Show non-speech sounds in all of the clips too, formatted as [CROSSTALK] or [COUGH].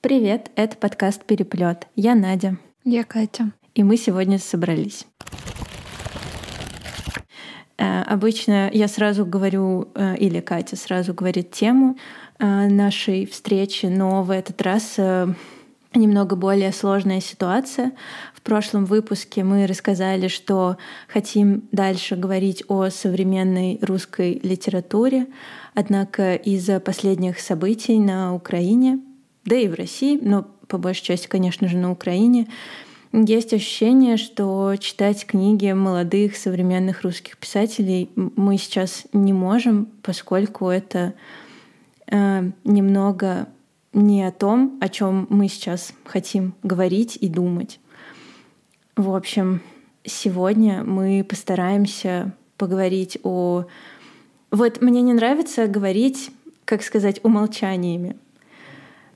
Привет, это подкаст «Переплет». Я Надя. Я Катя. И мы сегодня собрались. Э, обычно я сразу говорю, э, или Катя сразу говорит тему э, нашей встречи, но в этот раз немного более сложная ситуация. В прошлом выпуске мы рассказали, что хотим дальше говорить о современной русской литературе, однако из-за последних событий на Украине, да и в России, но по большей части, конечно же, на Украине, есть ощущение, что читать книги молодых современных русских писателей мы сейчас не можем, поскольку это э, немного не о том, о чем мы сейчас хотим говорить и думать. В общем, сегодня мы постараемся поговорить о... Вот мне не нравится говорить, как сказать, умолчаниями.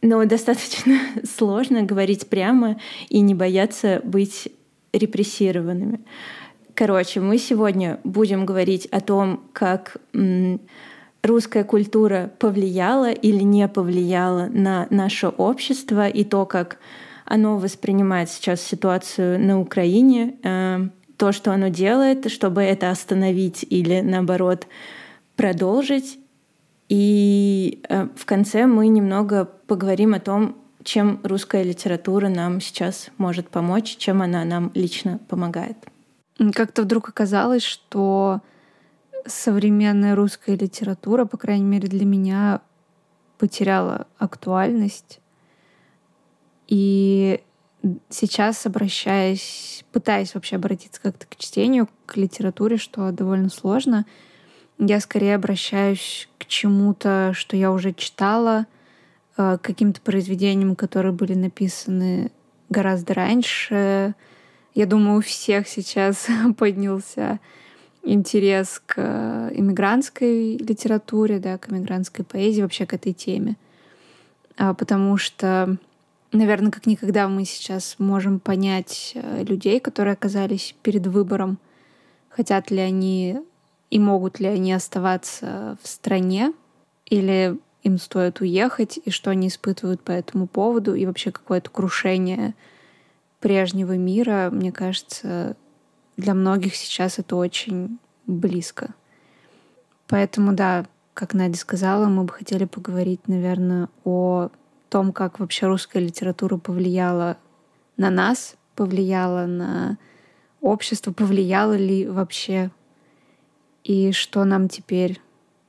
Но достаточно [LAUGHS] сложно говорить прямо и не бояться быть репрессированными. Короче, мы сегодня будем говорить о том, как русская культура повлияла или не повлияла на наше общество и то, как оно воспринимает сейчас ситуацию на Украине, э, то, что оно делает, чтобы это остановить или наоборот продолжить. И э, в конце мы немного поговорим о том, чем русская литература нам сейчас может помочь, чем она нам лично помогает. Как-то вдруг оказалось, что современная русская литература, по крайней мере для меня, потеряла актуальность. И сейчас, обращаясь, пытаясь вообще обратиться как-то к чтению, к литературе, что довольно сложно, я скорее обращаюсь к чему-то, что я уже читала, э, к каким-то произведениям, которые были написаны гораздо раньше. Я думаю, у всех сейчас [LAUGHS] поднялся интерес к э, иммигрантской литературе, да, к иммигрантской поэзии, вообще к этой теме. А, потому что, наверное, как никогда мы сейчас можем понять э, людей, которые оказались перед выбором, хотят ли они и могут ли они оставаться в стране, или им стоит уехать, и что они испытывают по этому поводу, и вообще какое-то крушение прежнего мира, мне кажется, для многих сейчас это очень близко. Поэтому, да, как Надя сказала, мы бы хотели поговорить, наверное, о том, как вообще русская литература повлияла на нас, повлияла на общество, повлияла ли вообще, и что нам теперь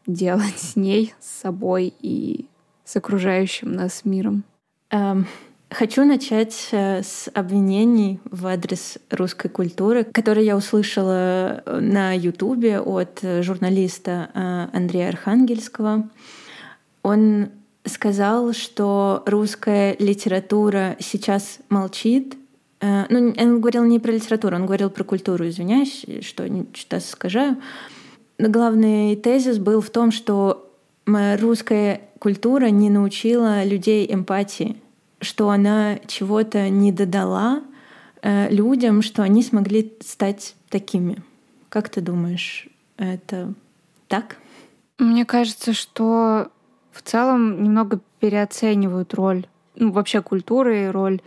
делать с ней, с собой и с окружающим нас миром. Um, Хочу начать э, с обвинений в адрес русской культуры, которые я услышала э, на Ютубе от журналиста э, Андрея Архангельского. Он сказал, что русская литература сейчас молчит. Ну, он говорил не про литературу, он говорил про культуру, извиняюсь, что что-то скажу. Главный тезис был в том, что русская культура не научила людей эмпатии что она чего-то не додала э, людям, что они смогли стать такими. Как ты думаешь, это так? Мне кажется, что в целом немного переоценивают роль ну, вообще культуры и роль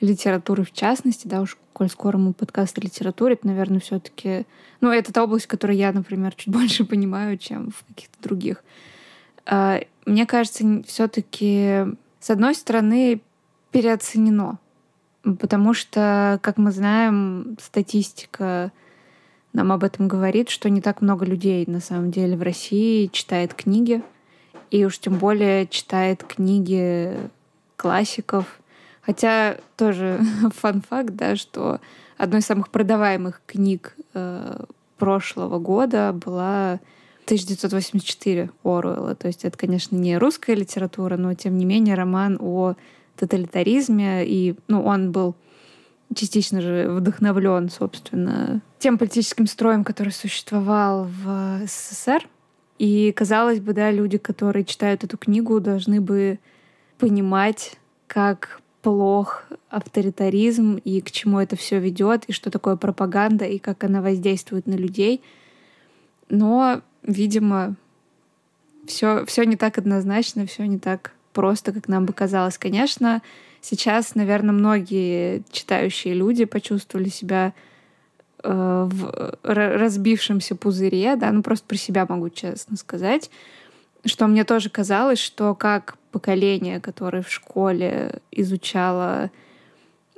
литературы в частности, да, уж коль скоро мы подкаст о литературе, это, наверное, все таки ну, это та область, которую я, например, чуть [LAUGHS] больше понимаю, чем в каких-то других. А, мне кажется, все таки с одной стороны, переоценено. Потому что, как мы знаем, статистика нам об этом говорит, что не так много людей на самом деле в России читает книги. И уж тем более читает книги классиков. Хотя тоже [LAUGHS] фан-факт, да, что одной из самых продаваемых книг э, прошлого года была 1984 Оруэлла. То есть это, конечно, не русская литература, но тем не менее роман о тоталитаризме, и ну, он был частично же вдохновлен, собственно, тем политическим строем, который существовал в СССР. И, казалось бы, да, люди, которые читают эту книгу, должны бы понимать, как плох авторитаризм и к чему это все ведет, и что такое пропаганда, и как она воздействует на людей. Но, видимо, все, все не так однозначно, все не так просто, как нам бы казалось. Конечно, сейчас, наверное, многие читающие люди почувствовали себя э, в разбившемся пузыре, да, ну просто про себя могу честно сказать, что мне тоже казалось, что как поколение, которое в школе изучало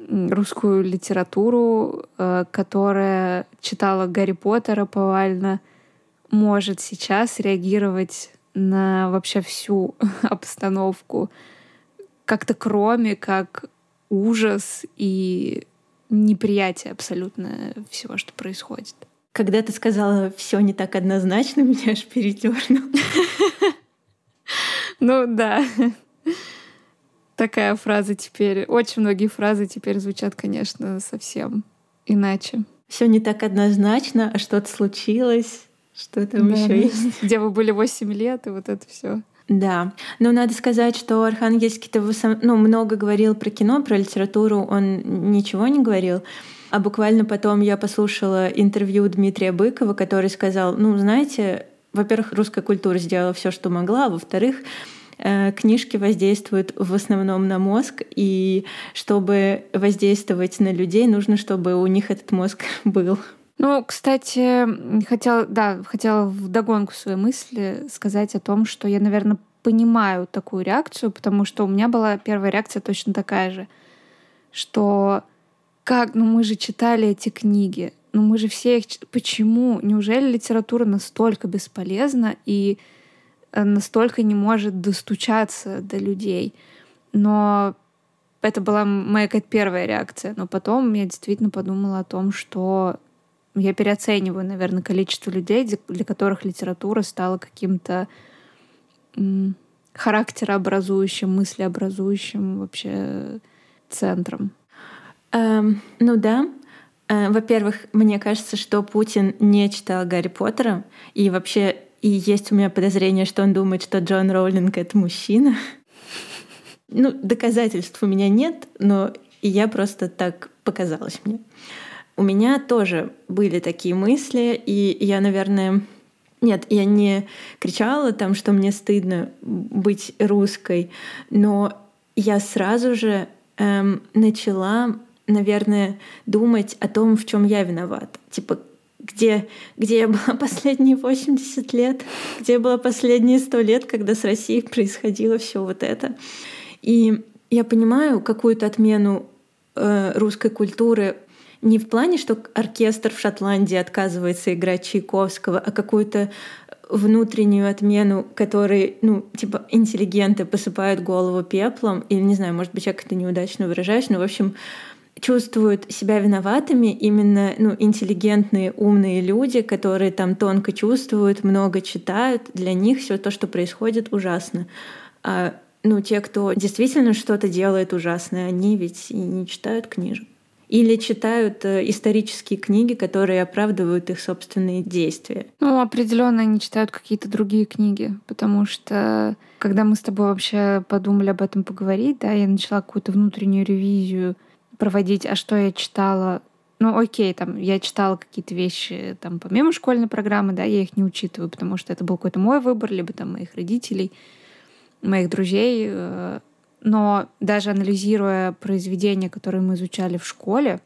русскую литературу, э, которая читала Гарри Поттера повально, может сейчас реагировать на вообще всю [LAUGHS] обстановку как-то кроме как ужас и неприятие абсолютно всего, что происходит. Когда ты сказала все не так однозначно, [LAUGHS] меня аж передернуло. Ну да. Такая фраза теперь. Очень многие фразы теперь звучат, конечно, совсем иначе. Все не так однозначно, а что-то случилось, что там да. еще есть. Где вы были 8 лет, и вот это все. Да, но надо сказать, что Архангельский-то ну, много говорил про кино, про литературу, он ничего не говорил. А буквально потом я послушала интервью Дмитрия Быкова, который сказал, ну, знаете, во-первых, русская культура сделала все, что могла, а во-вторых, э, книжки воздействуют в основном на мозг, и чтобы воздействовать на людей, нужно, чтобы у них этот мозг [LAUGHS] был. Ну, кстати, хотела, да, хотела в догонку своей мысли сказать о том, что я, наверное, понимаю такую реакцию, потому что у меня была первая реакция точно такая же, что как, ну мы же читали эти книги, ну мы же все их... Почему? Неужели литература настолько бесполезна и э, настолько не может достучаться до людей? Но это была моя какая-то первая реакция. Но потом я действительно подумала о том, что я переоцениваю, наверное, количество людей, для которых литература стала каким-то характерообразующим, мыслеобразующим вообще центром. Эм, ну да, во-первых, мне кажется, что Путин не читал Гарри Поттера, и вообще и есть у меня подозрение, что он думает, что Джон Роулинг — это мужчина. Ну, доказательств у меня нет, но я просто так показалось мне. У меня тоже были такие мысли, и я, наверное, нет, я не кричала там, что мне стыдно быть русской, но я сразу же эм, начала наверное, думать о том, в чем я виновата. Типа, где, где я была последние 80 лет, где я была последние 100 лет, когда с Россией происходило все вот это. И я понимаю какую-то отмену э, русской культуры не в плане, что оркестр в Шотландии отказывается играть Чайковского, а какую-то внутреннюю отмену, которой, ну, типа, интеллигенты посыпают голову пеплом, или, не знаю, может быть, я как-то неудачно выражаюсь, но, в общем, чувствуют себя виноватыми именно ну, интеллигентные, умные люди, которые там тонко чувствуют, много читают. Для них все то, что происходит, ужасно. А ну, те, кто действительно что-то делает ужасное, они ведь и не читают книжек. Или читают э, исторические книги, которые оправдывают их собственные действия. Ну, определенно они читают какие-то другие книги, потому что когда мы с тобой вообще подумали об этом поговорить, да, я начала какую-то внутреннюю ревизию проводить, а что я читала. Ну, окей, там, я читала какие-то вещи там помимо школьной программы, да, я их не учитываю, потому что это был какой-то мой выбор, либо там моих родителей, моих друзей. Э, но даже анализируя произведения, которые мы изучали в школе,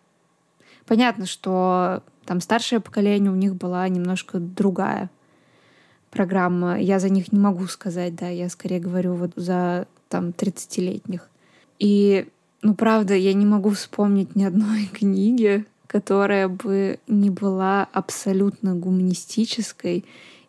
понятно, что там старшее поколение у них была немножко другая программа. Я за них не могу сказать, да, я скорее говорю вот за там 30-летних. И ну, правда, я не могу вспомнить ни одной [LAUGHS] книги, которая бы не была абсолютно гуманистической.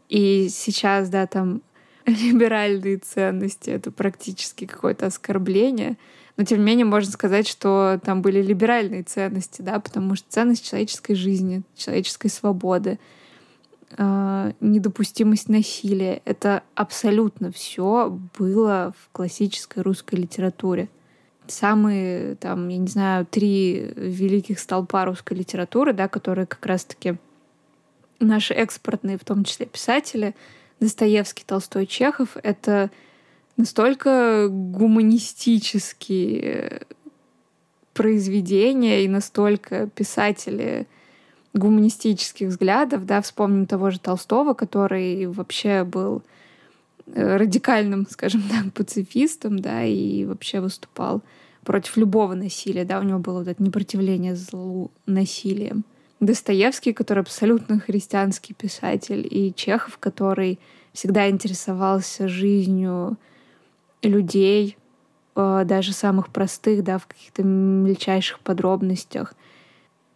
И сейчас, да, там [LAUGHS] либеральные ценности — это практически какое-то оскорбление. Но, тем не менее, можно сказать, что там были либеральные ценности, да, потому что ценность человеческой жизни, человеческой свободы, э, недопустимость насилия — это абсолютно все было в классической русской литературе самые, там, я не знаю, три великих столпа русской литературы, да, которые как раз-таки наши экспортные, в том числе писатели, Достоевский, Толстой, Чехов, это настолько гуманистические произведения и настолько писатели гуманистических взглядов, да, вспомним того же Толстого, который вообще был радикальным, [LAUGHS] скажем так, пацифистом, да, и вообще выступал против любого насилия, да, у него было вот это непротивление злу насилием. Достоевский, который абсолютно христианский писатель, и Чехов, который всегда интересовался жизнью людей, э, даже самых простых, да, в каких-то мельчайших подробностях.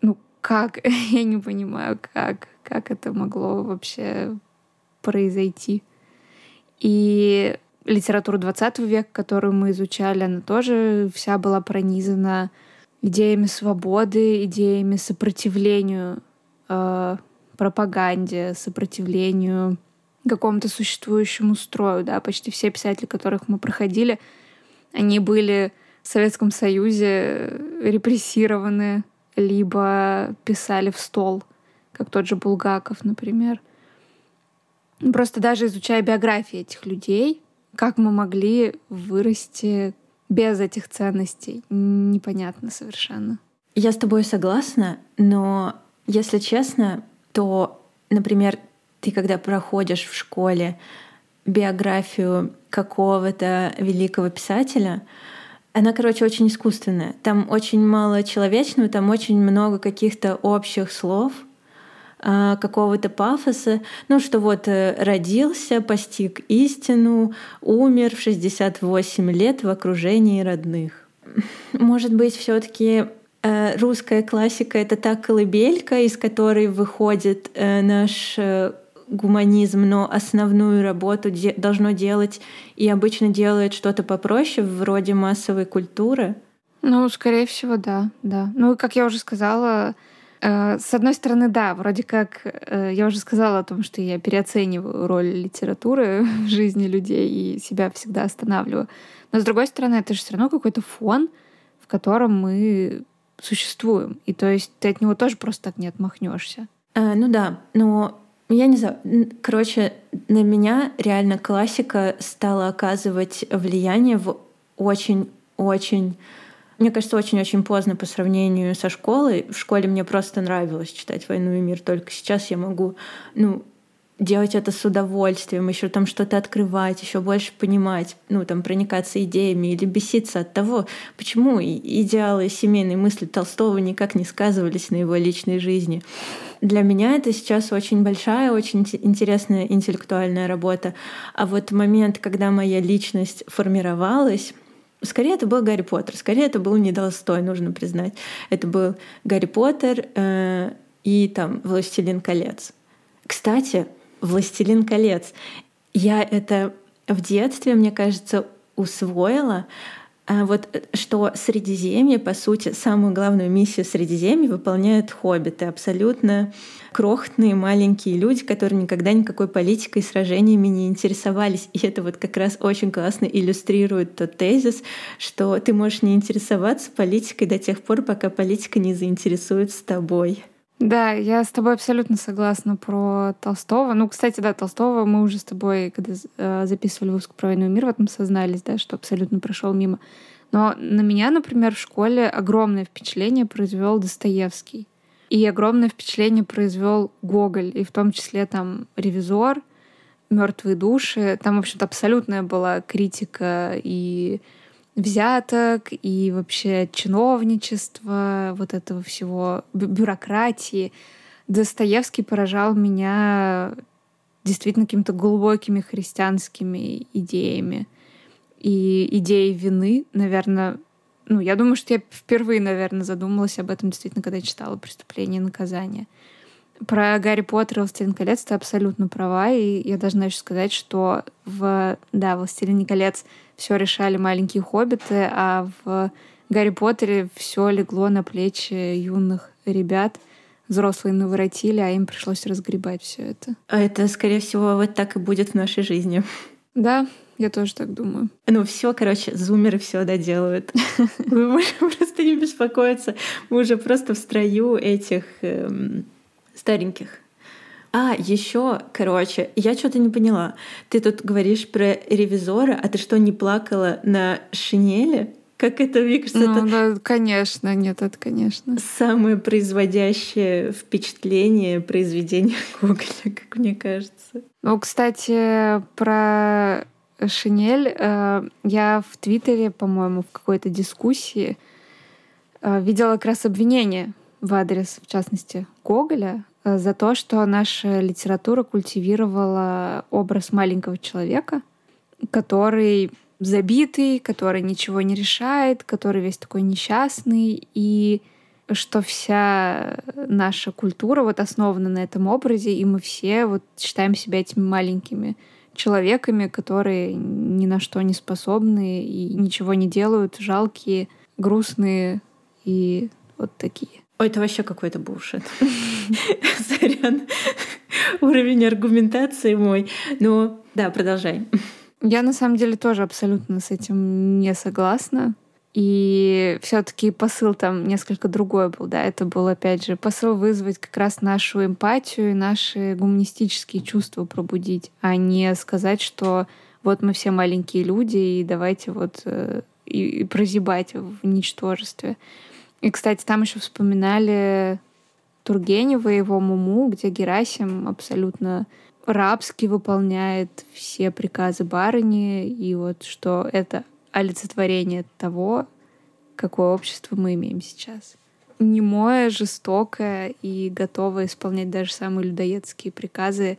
Ну, как? [LAUGHS] Я не понимаю, как? Как это могло вообще произойти? И литература 20 века, которую мы изучали, она тоже вся была пронизана идеями свободы, идеями сопротивлению э, пропаганде, сопротивлению какому-то существующему строю. Да? Почти все писатели, которых мы проходили, они были в Советском Союзе репрессированы, либо писали в стол, как тот же Булгаков, например. Просто даже изучая биографии этих людей, как мы могли вырасти без этих ценностей, непонятно совершенно. Я с тобой согласна, но если честно, то, например, ты когда проходишь в школе биографию какого-то великого писателя, она, короче, очень искусственная. Там очень мало человечного, там очень много каких-то общих слов — какого-то пафоса, ну что вот э, родился, постиг истину, умер в 68 лет в окружении родных. [LAUGHS] Может быть, все-таки э, русская классика это та колыбелька, из которой выходит э, наш гуманизм, но основную работу должно делать и обычно делает что-то попроще, вроде массовой культуры. Ну, скорее всего, да, да. Ну, как я уже сказала, с одной стороны, да, вроде как э, я уже сказала о том, что я переоцениваю роль литературы [LAUGHS] в жизни людей и себя всегда останавливаю. Но с другой стороны, это же все равно какой-то фон, в котором мы существуем. И то есть ты от него тоже просто так не отмахнешься. А, ну да, но я не знаю. Короче, на меня реально классика стала оказывать влияние в очень-очень мне кажется, очень-очень поздно по сравнению со школой. В школе мне просто нравилось читать «Войну и мир», только сейчас я могу, ну, делать это с удовольствием, еще там что-то открывать, еще больше понимать, ну, там, проникаться идеями или беситься от того, почему идеалы семейной мысли Толстого никак не сказывались на его личной жизни. Для меня это сейчас очень большая, очень интересная интеллектуальная работа. А вот момент, когда моя личность формировалась, Скорее это был Гарри Поттер, скорее это был не Толстой, нужно признать. Это был Гарри Поттер э, и там «Властелин колец». Кстати, «Властелин колец». Я это в детстве, мне кажется, усвоила, вот э, что Средиземье, по сути, самую главную миссию Средиземья выполняют хоббиты, абсолютно крохотные маленькие люди, которые никогда никакой политикой и сражениями не интересовались. И это вот как раз очень классно иллюстрирует тот тезис, что ты можешь не интересоваться политикой до тех пор, пока политика не заинтересует с тобой. Да, я с тобой абсолютно согласна про Толстого. Ну, кстати, да, Толстого мы уже с тобой, когда э, записывали выпуск про войну и мир, в этом сознались, да, что абсолютно прошел мимо. Но на меня, например, в школе огромное впечатление произвел Достоевский. И огромное впечатление произвел Гоголь, и в том числе там ревизор, мертвые души. Там, в общем-то, абсолютная была критика и взяток и вообще чиновничества, вот этого всего, бюрократии. Достоевский поражал меня действительно какими-то глубокими христианскими идеями. И идеей вины, наверное, ну, я думаю, что я впервые, наверное, задумалась об этом действительно, когда читала «Преступление и наказание». Про Гарри Поттера и «Властелин колец» ты абсолютно права, и я должна еще сказать, что в, да, «Властелине колец» все решали маленькие хоббиты, а в Гарри Поттере все легло на плечи юных ребят. Взрослые наворотили, а им пришлось разгребать все это. А это, скорее всего, вот так и будет в нашей жизни. Да, я тоже так думаю. Ну все, короче, зумеры все доделают. [LAUGHS] Вы можете просто не беспокоиться. Мы уже просто в строю этих эм, стареньких. А, еще, короче, я что-то не поняла. Ты тут говоришь про ревизора, а ты что, не плакала на шинели? Как это, мне кажется, ну, это... Да, конечно, нет, это конечно. Самое производящее впечатление произведения [LAUGHS] Гоголя, как мне кажется. Ну, кстати, про Шинель э, я в Твиттере, по-моему, в какой-то дискуссии э, видела как раз обвинение в адрес, в частности, Гоголя за то, что наша литература культивировала образ маленького человека, который забитый, который ничего не решает, который весь такой несчастный, и что вся наша культура вот основана на этом образе, и мы все вот считаем себя этими маленькими человеками, которые ни на что не способны и ничего не делают, жалкие, грустные и вот такие. Ой, это вообще какой-то бушет. [LAUGHS] Сорян. Уровень аргументации мой. Но да, продолжай. Я на самом деле тоже абсолютно с этим не согласна. И все-таки посыл там несколько другой был, да, это был, опять же, посыл вызвать как раз нашу эмпатию и наши гуманистические чувства пробудить, а не сказать, что вот мы все маленькие люди, и давайте вот э, и, и прозябать в ничтожестве. И, кстати, там еще вспоминали Тургенева и его Муму, где Герасим абсолютно рабски выполняет все приказы барыни, и вот что это олицетворение того, какое общество мы имеем сейчас. Немое, жестокое и готовое исполнять даже самые людоедские приказы,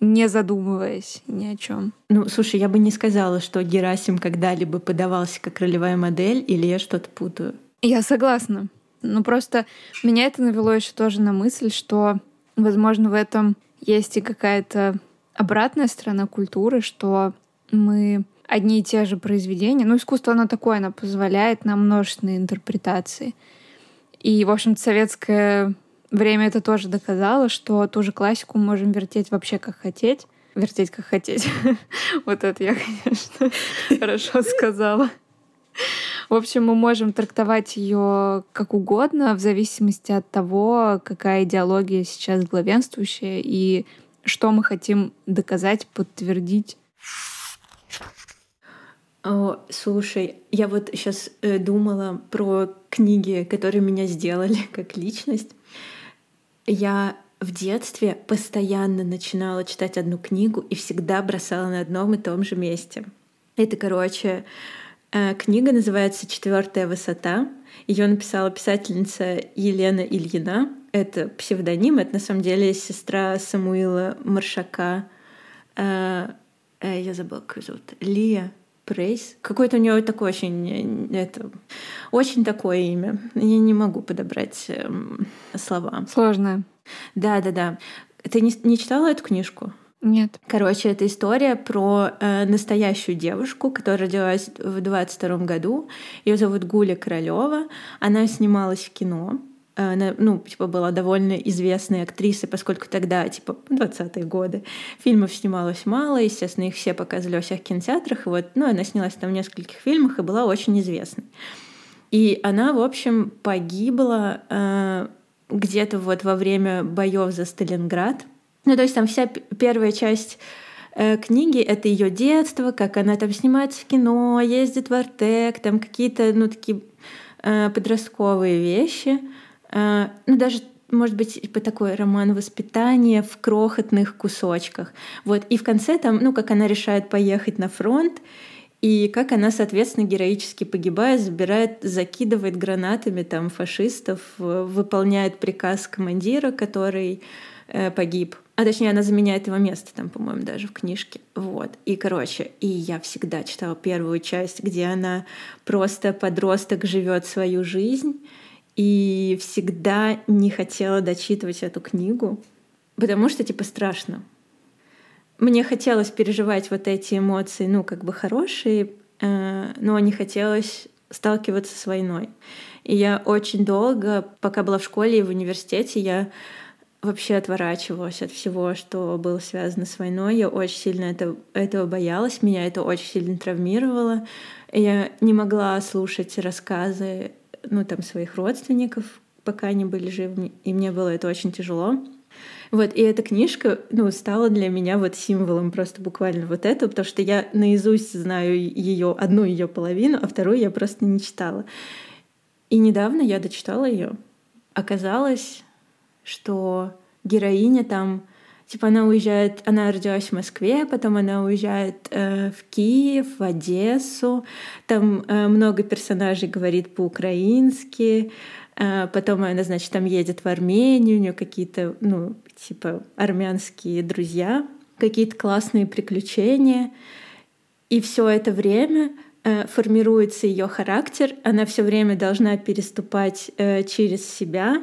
не задумываясь ни о чем. Ну, слушай, я бы не сказала, что Герасим когда-либо подавался как ролевая модель, или я что-то путаю. Я согласна. Ну, просто меня это навело еще тоже на мысль, что, возможно, в этом есть и какая-то обратная сторона культуры, что мы одни и те же произведения. Ну, искусство, оно такое, оно позволяет нам множественные интерпретации. И, в общем-то, советское время это тоже доказало, что ту же классику можем вертеть вообще как хотеть. Вертеть как хотеть. [LAUGHS] Вот это я, конечно, [LAUGHS] хорошо сказала. В общем, мы можем трактовать ее как угодно, в зависимости от того, какая идеология сейчас главенствующая и что мы хотим доказать, подтвердить. О, слушай, я вот сейчас э, думала про книги, которые меня сделали [LAUGHS] как личность. Я в детстве постоянно начинала читать одну книгу и всегда бросала на одном и том же месте. Это, короче, книга называется «Четвертая высота». Ее написала писательница Елена Ильина. Это псевдоним, это на самом деле сестра Самуила Маршака. Э, э, я забыла, как зовут. Лия Прейс. Какое-то у нее такое очень, это, очень такое имя. Я не могу подобрать эм, слова. Сложное. Да, да, да. Ты не, не читала эту книжку? Нет. Короче, это история про э, настоящую девушку, которая родилась в 22 году. Ее зовут Гуля Королева. Она снималась в кино. Она, ну, типа, была довольно известной актрисой, поскольку тогда, типа, 20-е годы, фильмов снималось мало, естественно, их все показывали во всех кинотеатрах, и вот, ну, она снялась там в нескольких фильмах и была очень известной. И она, в общем, погибла э, где-то вот во время боев за Сталинград — ну, то есть там вся первая часть э, книги — это ее детство, как она там снимается в кино, ездит в Артек, там какие-то, ну, такие э, подростковые вещи. Э, ну, даже может быть, типа такой роман воспитания в крохотных кусочках. Вот. И в конце там, ну, как она решает поехать на фронт, и как она, соответственно, героически погибает, забирает, закидывает гранатами там фашистов, выполняет приказ командира, который э, погиб. А точнее, она заменяет его место там, по-моему, даже в книжке. Вот. И, короче, и я всегда читала первую часть, где она просто подросток живет свою жизнь, и всегда не хотела дочитывать эту книгу, потому что, типа, страшно. Мне хотелось переживать вот эти эмоции, ну, как бы хорошие, э, но не хотелось сталкиваться с войной. И я очень долго, пока была в школе и в университете, я вообще отворачивалась от всего, что было связано с войной. Я очень сильно это, этого боялась, меня это очень сильно травмировало. Я не могла слушать рассказы ну, там, своих родственников, пока они были живы, и мне было это очень тяжело. Вот, и эта книжка, ну, стала для меня вот символом просто буквально вот этого, потому что я наизусть знаю ее, одну ее половину, а вторую я просто не читала. И недавно я дочитала ее. Оказалось, что героиня там Типа она уезжает, она родилась в Москве, потом она уезжает э, в Киев, в Одессу. Там э, много персонажей говорит по-украински. Э, потом она, значит, там едет в Армению, у нее какие-то, ну, типа армянские друзья, какие-то классные приключения. И все это время э, формируется ее характер, она все время должна переступать э, через себя,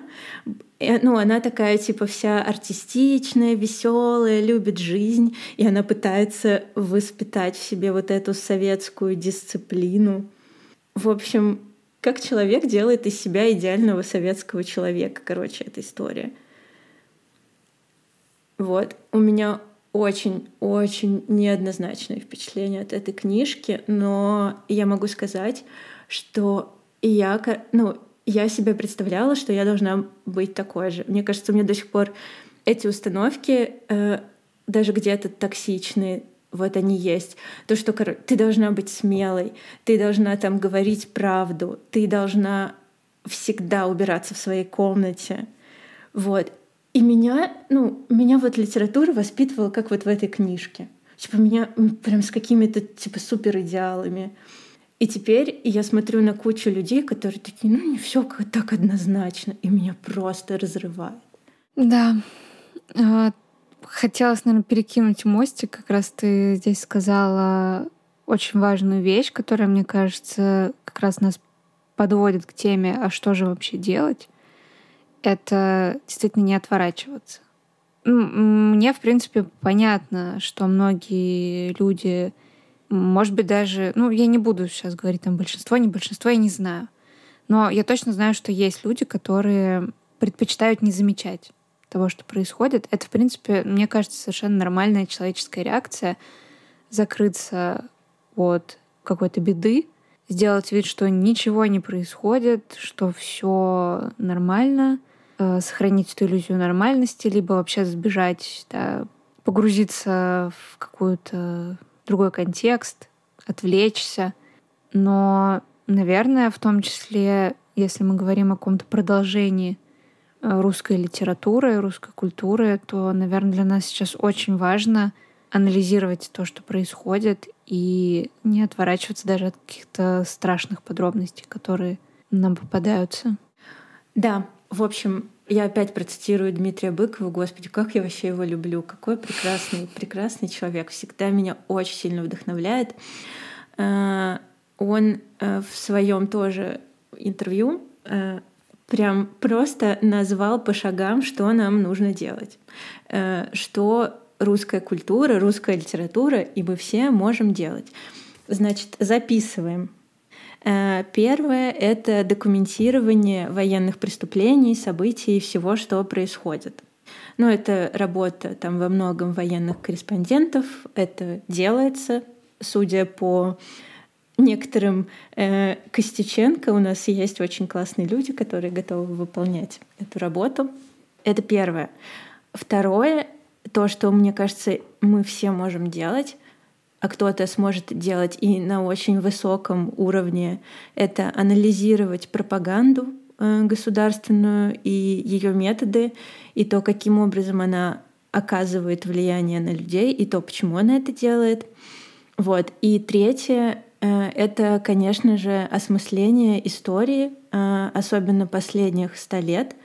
ну, она такая, типа, вся артистичная, веселая, любит жизнь, и она пытается воспитать в себе вот эту советскую дисциплину. В общем, как человек делает из себя идеального советского человека, короче, эта история. Вот. У меня очень-очень неоднозначное впечатление от этой книжки, но я могу сказать, что я, ну, я себе представляла, что я должна быть такой же. Мне кажется, у меня до сих пор эти установки э, даже где-то токсичные, вот они есть. То, что ты должна быть смелой, ты должна там говорить правду, ты должна всегда убираться в своей комнате. Вот. И меня, ну, меня вот литература воспитывала, как вот в этой книжке. Типа меня прям с какими-то типа супер идеалами. И теперь я смотрю на кучу людей, которые такие, ну не все так однозначно, и меня просто разрывает. Да. А, хотелось, наверное, перекинуть мостик. Как раз ты здесь сказала очень важную вещь, которая, мне кажется, как раз нас подводит к теме, а что же вообще делать? Это действительно не отворачиваться. Мне, в принципе, понятно, что многие люди может быть, даже... Ну, я не буду сейчас говорить там большинство, не большинство, я не знаю. Но я точно знаю, что есть люди, которые предпочитают не замечать того, что происходит. Это, в принципе, мне кажется, совершенно нормальная человеческая реакция закрыться от какой-то беды, сделать вид, что ничего не происходит, что все нормально, э, сохранить эту иллюзию нормальности, либо вообще сбежать, да, погрузиться в какую-то другой контекст, отвлечься. Но, наверное, в том числе, если мы говорим о каком-то продолжении э, русской литературы, русской культуры, то, наверное, для нас сейчас очень важно анализировать то, что происходит, и не отворачиваться даже от каких-то страшных подробностей, которые нам попадаются. Да, в общем, я опять процитирую Дмитрия Быкова. Господи, как я вообще его люблю. Какой прекрасный, прекрасный человек. Всегда меня очень сильно вдохновляет. Э, он э, в своем тоже интервью э, прям просто назвал по шагам, что нам нужно делать. Что русская культура, русская литература, и мы все можем делать. Значит, записываем первое — это документирование военных преступлений, событий и всего, что происходит. Ну, это работа там во многом военных корреспондентов. Это делается, судя по некоторым э, Костюченко, у нас есть очень классные люди, которые готовы выполнять эту работу. Это первое. Второе, то, что, мне кажется, мы все можем делать, а кто-то сможет делать и на очень высоком уровне, это анализировать пропаганду э, государственную и ее методы, и то, каким образом она оказывает влияние на людей, и то, почему она это делает. Вот. И третье э, — это, конечно же, осмысление истории, э, особенно последних ста лет.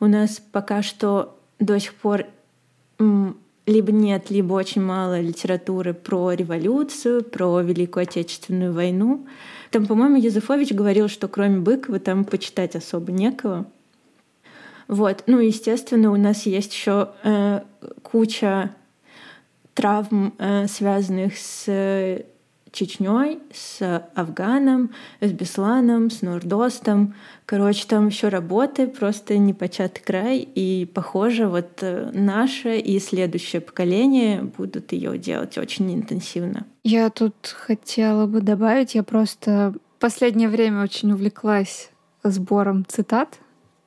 У нас пока что до сих пор либо нет, либо очень мало литературы про революцию, про Великую Отечественную войну. Там, по-моему, Юзефович говорил, что кроме Быкова там почитать особо некого. Вот. Ну, естественно, у нас есть еще э, куча травм, э, связанных с Чечней, с Афганом, с Бесланом, с Нурдостом. Короче, там еще работы, просто непочатый край. И, похоже, вот э, наше и следующее поколение будут ее делать очень интенсивно. Я тут хотела бы добавить, я просто в последнее время очень увлеклась сбором цитат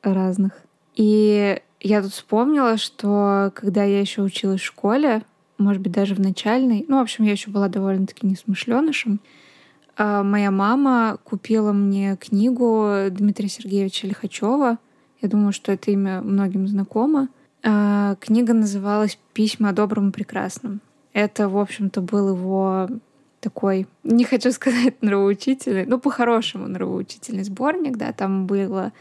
разных. И я тут вспомнила, что когда я еще училась в школе, может быть, даже в начальной, ну, в общем, я еще была довольно-таки несмышленышем, а, моя мама купила мне книгу Дмитрия Сергеевича Лихачева. Я думаю, что это имя многим знакомо. А, книга называлась «Письма о добром и прекрасном». Это, в общем-то, был его такой, не хочу сказать [LAUGHS] нравоучительный, но по-хорошему нравоучительный сборник, да, там была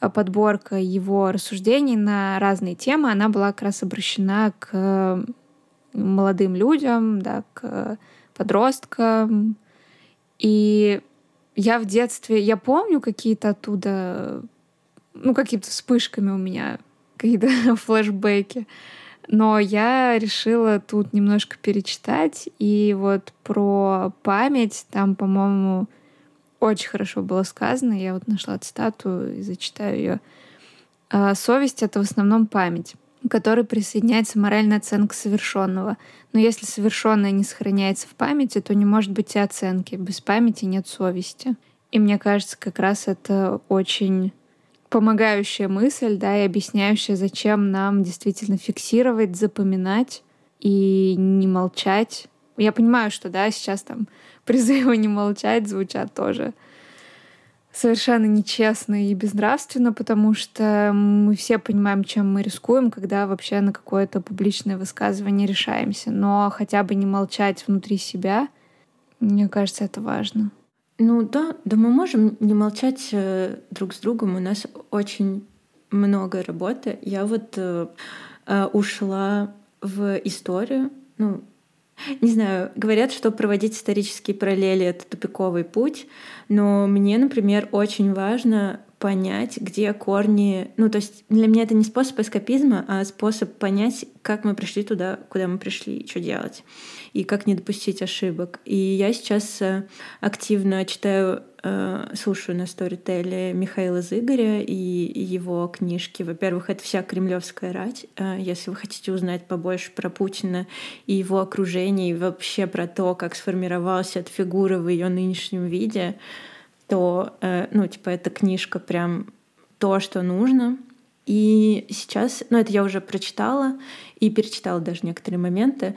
подборка его рассуждений на разные темы, она была как раз обращена к молодым людям, да, к подросткам. И я в детстве, я помню какие-то оттуда, ну, какими-то вспышками у меня, какие-то [LAUGHS] флешбеки. Но я решила тут немножко перечитать, и вот про память там, по-моему, очень хорошо было сказано. Я вот нашла цитату и зачитаю ее. «А, «Совесть — это в основном память, к которой присоединяется моральная оценка совершенного. Но если совершенное не сохраняется в памяти, то не может быть и оценки. Без памяти нет совести». И мне кажется, как раз это очень помогающая мысль, да, и объясняющая, зачем нам действительно фиксировать, запоминать и не молчать. Я понимаю, что, да, сейчас там [LAUGHS] призывы не молчать звучат тоже совершенно нечестно и безнравственно, потому что мы все понимаем, чем мы рискуем, когда вообще на какое-то публичное высказывание решаемся. Но хотя бы не молчать внутри себя, мне кажется, это важно. Ну да, да мы можем не молчать э, друг с другом. У нас очень много работы. Я вот э, э, ушла в историю. Ну, не знаю, говорят, что проводить исторические параллели — это тупиковый путь, но мне, например, очень важно понять, где корни... Ну, то есть для меня это не способ эскапизма, а способ понять, как мы пришли туда, куда мы пришли, и что делать, и как не допустить ошибок. И я сейчас э, активно читаю, э, слушаю на сторителе Михаила Зыгоря и его книжки. Во-первых, это вся кремлевская рать. Э, если вы хотите узнать побольше про Путина и его окружение, и вообще про то, как сформировалась эта фигура в ее нынешнем виде, то, э, ну, типа, эта книжка прям то, что нужно. И сейчас, ну, это я уже прочитала и перечитала даже некоторые моменты.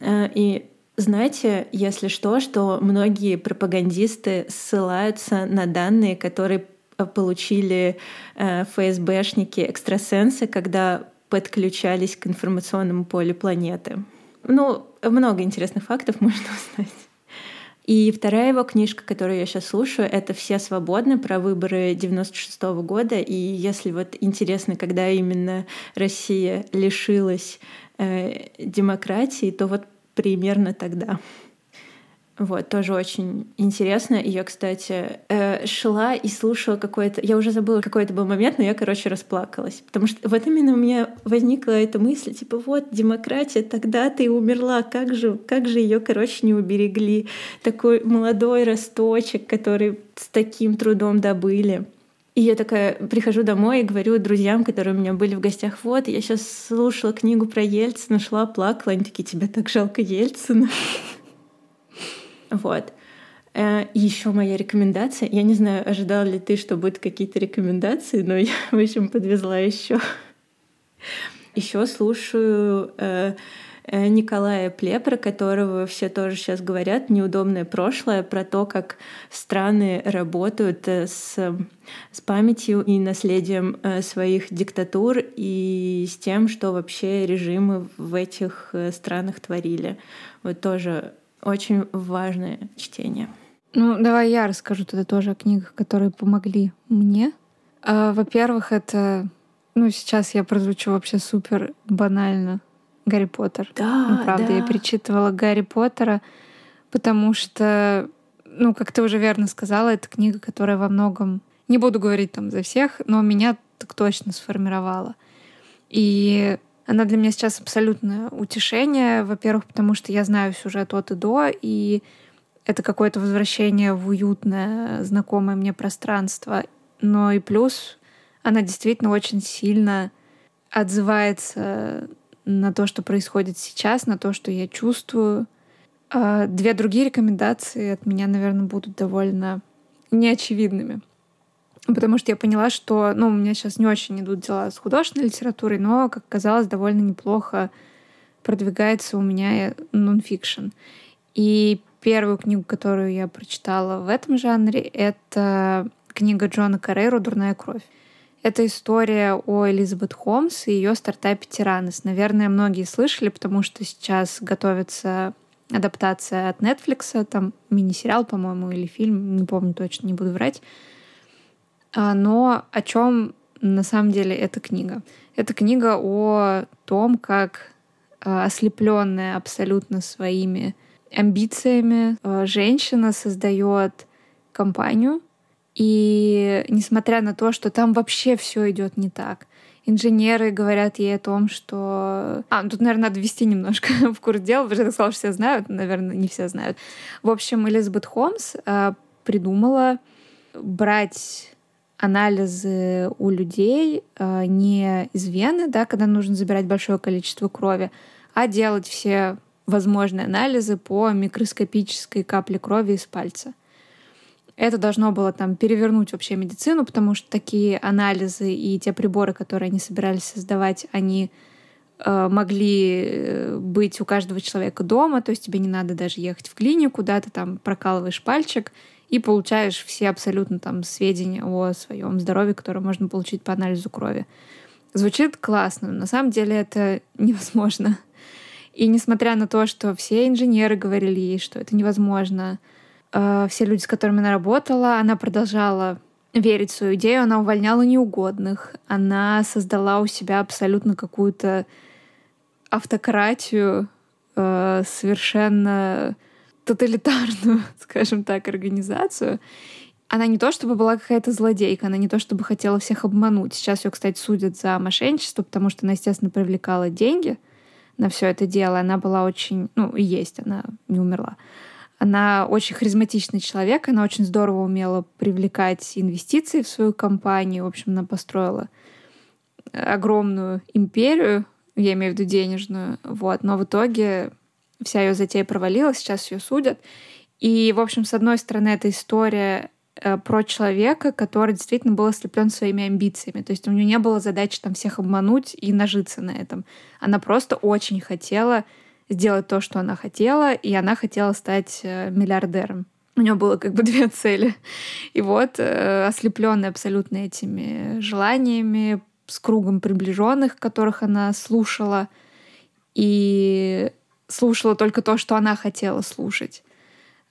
И знаете, если что, что многие пропагандисты ссылаются на данные, которые получили э, ФСБшники, экстрасенсы, когда подключались к информационному полю планеты. Ну, много интересных фактов [LAUGHS] можно узнать. И вторая его книжка, которую я сейчас слушаю, это «Все свободны» про выборы 96 -го года. И если вот интересно, когда именно Россия лишилась э, демократии, то вот примерно тогда. Вот, тоже очень интересно. Я, кстати, э, шла и слушала какой-то... Я уже забыла, какой это был момент, но я, короче, расплакалась. Потому что вот именно у меня возникла эта мысль, типа, вот, демократия тогда ты умерла, как же, как же ее, короче, не уберегли. Такой молодой росточек, который с таким трудом добыли. И я такая прихожу домой и говорю друзьям, которые у меня были в гостях, вот, я сейчас слушала книгу про Ельцина, шла, плакала. Они такие, тебе так жалко Ельцина. Вот. Э, еще моя рекомендация. Я не знаю, ожидал ли ты, что будут какие-то рекомендации, но я, [LAUGHS] в общем, подвезла еще. Еще слушаю э, э, Николая Плепра, которого все тоже сейчас говорят, неудобное прошлое, про то, как страны работают с, с памятью и наследием своих диктатур и с тем, что вообще режимы в этих странах творили. Вот тоже очень важное чтение. Ну, давай я расскажу тогда тоже о книгах, которые помогли мне. А, во-первых, это... Ну, сейчас я прозвучу вообще супер банально. Гарри Поттер. Да, ну, правда, да. я перечитывала Гарри Поттера, потому что, ну, как ты уже верно сказала, это книга, которая во многом, не буду говорить там за всех, но меня так точно сформировала. И она для меня сейчас абсолютное утешение. Во-первых, потому что я знаю сюжет от и до, и это какое-то возвращение в уютное, знакомое мне пространство. Но и плюс она действительно очень сильно отзывается на то, что происходит сейчас, на то, что я чувствую. А две другие рекомендации от меня, наверное, будут довольно неочевидными. потому что я поняла, что ну, у меня сейчас не очень идут дела с художественной литературой, но, как казалось, довольно неплохо продвигается у меня нонфикшн. И первую книгу, которую я прочитала в этом жанре, это книга Джона Карейру «Дурная кровь». Это история о Элизабет Холмс и ее стартапе «Тиранос». Наверное, многие слышали, потому что сейчас готовится адаптация от Netflix, там мини-сериал, по-моему, или фильм, не помню точно, не буду врать. А, но о чем на самом деле эта книга? Это книга о том, как а, ослепленная абсолютно своими амбициями а, женщина создает компанию, и несмотря на то, что там вообще все идет не так, инженеры говорят ей о том, что... А, ну тут, наверное, надо ввести немножко [LAUGHS] в курс дела, потому что я сказала, что все знают, наверное, не все знают. В общем, Элизабет Холмс э, придумала брать анализы у людей э, не из вены, да, когда нужно забирать большое количество крови, а делать все возможные анализы по микроскопической капле крови из пальца. Это должно было там перевернуть вообще медицину, потому что такие анализы и те приборы, которые они собирались создавать, они э, могли э, быть у каждого человека дома, то есть тебе не надо даже ехать в клинику, да, ты там прокалываешь пальчик и получаешь все абсолютно там сведения о своем здоровье, которые можно получить по анализу крови. Звучит классно, но на самом деле это [LAUGHS] невозможно. И несмотря на то, что все инженеры говорили ей, что это невозможно, Э, все люди, с которыми она работала, она продолжала верить в свою идею, она увольняла неугодных, она создала у себя абсолютно какую-то автократию, э, совершенно тоталитарную, [LAUGHS] скажем так, организацию. Она не то чтобы была какая-то злодейка, она не то чтобы хотела всех обмануть. Сейчас ее, кстати, судят за мошенничество, потому что она, естественно, привлекала деньги на все это дело. Она была очень, ну, и есть, она не умерла. Она очень харизматичный человек, она очень здорово умела привлекать инвестиции в свою компанию. В общем, она построила огромную империю, я имею в виду денежную, вот. Но в итоге вся ее затея провалилась, сейчас ее судят. И, в общем, с одной стороны, эта история э, про человека, который действительно был ослеплен своими амбициями. То есть у нее не было задачи там всех обмануть и нажиться на этом. Она просто очень хотела сделать то, что она хотела, и она хотела стать э, миллиардером. У нее было как бы [LAUGHS] две цели. И вот, э, ослепленная абсолютно этими желаниями, с кругом приближенных, которых она слушала, и слушала только то, что она хотела слушать.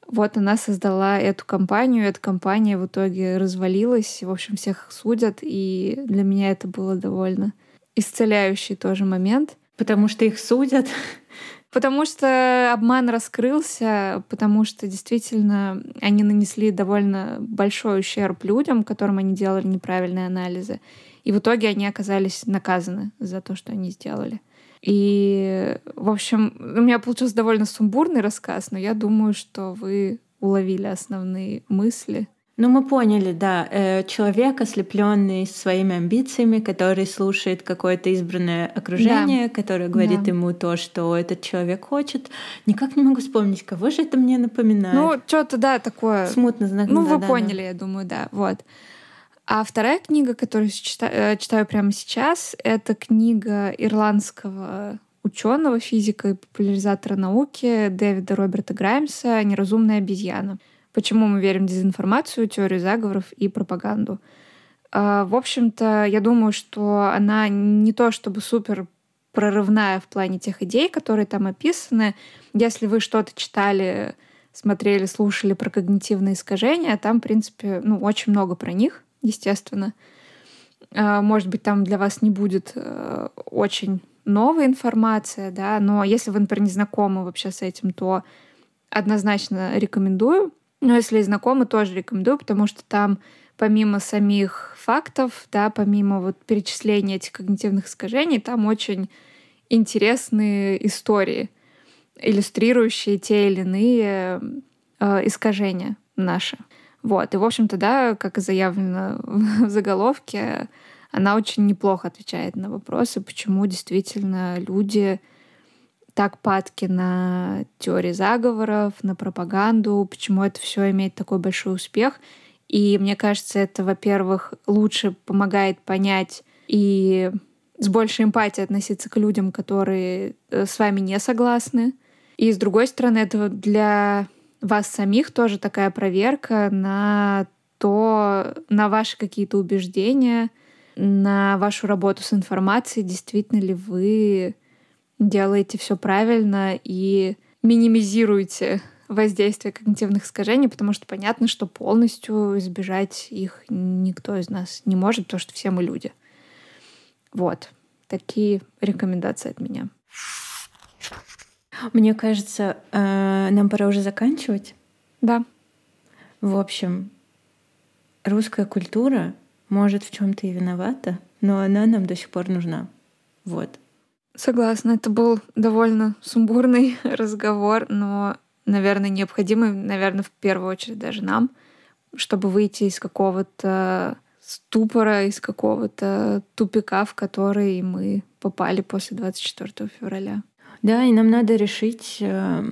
Вот она создала эту компанию, эта компания в итоге развалилась, в общем, всех судят, и для меня это было довольно исцеляющий тоже момент. Потому что их судят? [LAUGHS] Потому что обман раскрылся, потому что действительно они нанесли довольно большой ущерб людям, которым они делали неправильные анализы. И в итоге они оказались наказаны за то, что они сделали. И, в общем, у меня получился довольно сумбурный рассказ, но я думаю, что вы уловили основные мысли. Ну, мы поняли, да. Э, человек, ослепленный своими амбициями, который слушает какое-то избранное окружение, да. которое говорит да. ему то, что этот человек хочет. Никак не могу вспомнить, кого же это мне напоминает. Ну, что-то, да, такое. Смутно знак. Ну, да, вы да, поняли, да. я думаю, да. Вот. А вторая книга, которую читаю, э, читаю прямо сейчас, это книга ирландского ученого, физика и популяризатора науки Дэвида Роберта Граймса «Неразумная обезьяна». Почему мы верим в дезинформацию, теорию заговоров и пропаганду? А, в общем-то, я думаю, что она не то чтобы супер прорывная в плане тех идей, которые там описаны. Если вы что-то читали, смотрели, слушали про когнитивные искажения, там, в принципе, ну, очень много про них, естественно. А, может быть, там для вас не будет э, очень новая информация, да, но если вы, например, не знакомы вообще с этим, то однозначно рекомендую. Но если знакомы, тоже рекомендую, потому что там помимо самих фактов, да, помимо вот перечисления этих когнитивных искажений, там очень интересные истории, иллюстрирующие те или иные э, искажения наши. Вот. И, в общем-то, да, как и заявлено [LAUGHS] в заголовке, она очень неплохо отвечает на вопросы, почему действительно люди так падки на теории заговоров, на пропаганду, почему это все имеет такой большой успех. И мне кажется, это, во-первых, лучше помогает понять и с большей эмпатией относиться к людям, которые э, с вами не согласны. И с другой стороны, это для вас самих тоже такая проверка на то, на ваши какие-то убеждения, на вашу работу с информацией, действительно ли вы делаете все правильно и минимизируете воздействие когнитивных искажений, потому что понятно, что полностью избежать их никто из нас не может, потому что все мы люди. Вот. Такие рекомендации от меня. Мне кажется, э, нам пора уже заканчивать. Да. В общем, русская культура может в чем-то и виновата, но она нам до сих пор нужна. Вот. Согласна, это был довольно сумбурный [LAUGHS] разговор, но, наверное, необходимый, наверное, в первую очередь даже нам, чтобы выйти из какого-то ступора, из какого-то тупика, в который мы попали после 24 февраля. Да, и нам надо решить, э,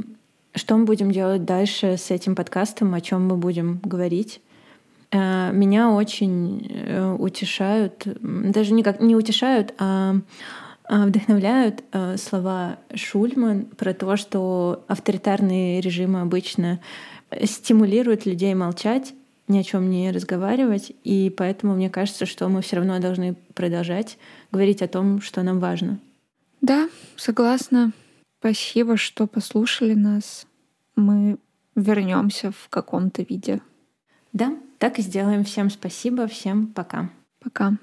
что мы будем делать дальше с этим подкастом, о чем мы будем говорить. Э, меня очень э, утешают, даже никак не утешают, а вдохновляют слова Шульман про то, что авторитарные режимы обычно стимулируют людей молчать, ни о чем не разговаривать, и поэтому мне кажется, что мы все равно должны продолжать говорить о том, что нам важно. Да, согласна. Спасибо, что послушали нас. Мы вернемся в каком-то виде. Да, так и сделаем. Всем спасибо, всем пока. Пока.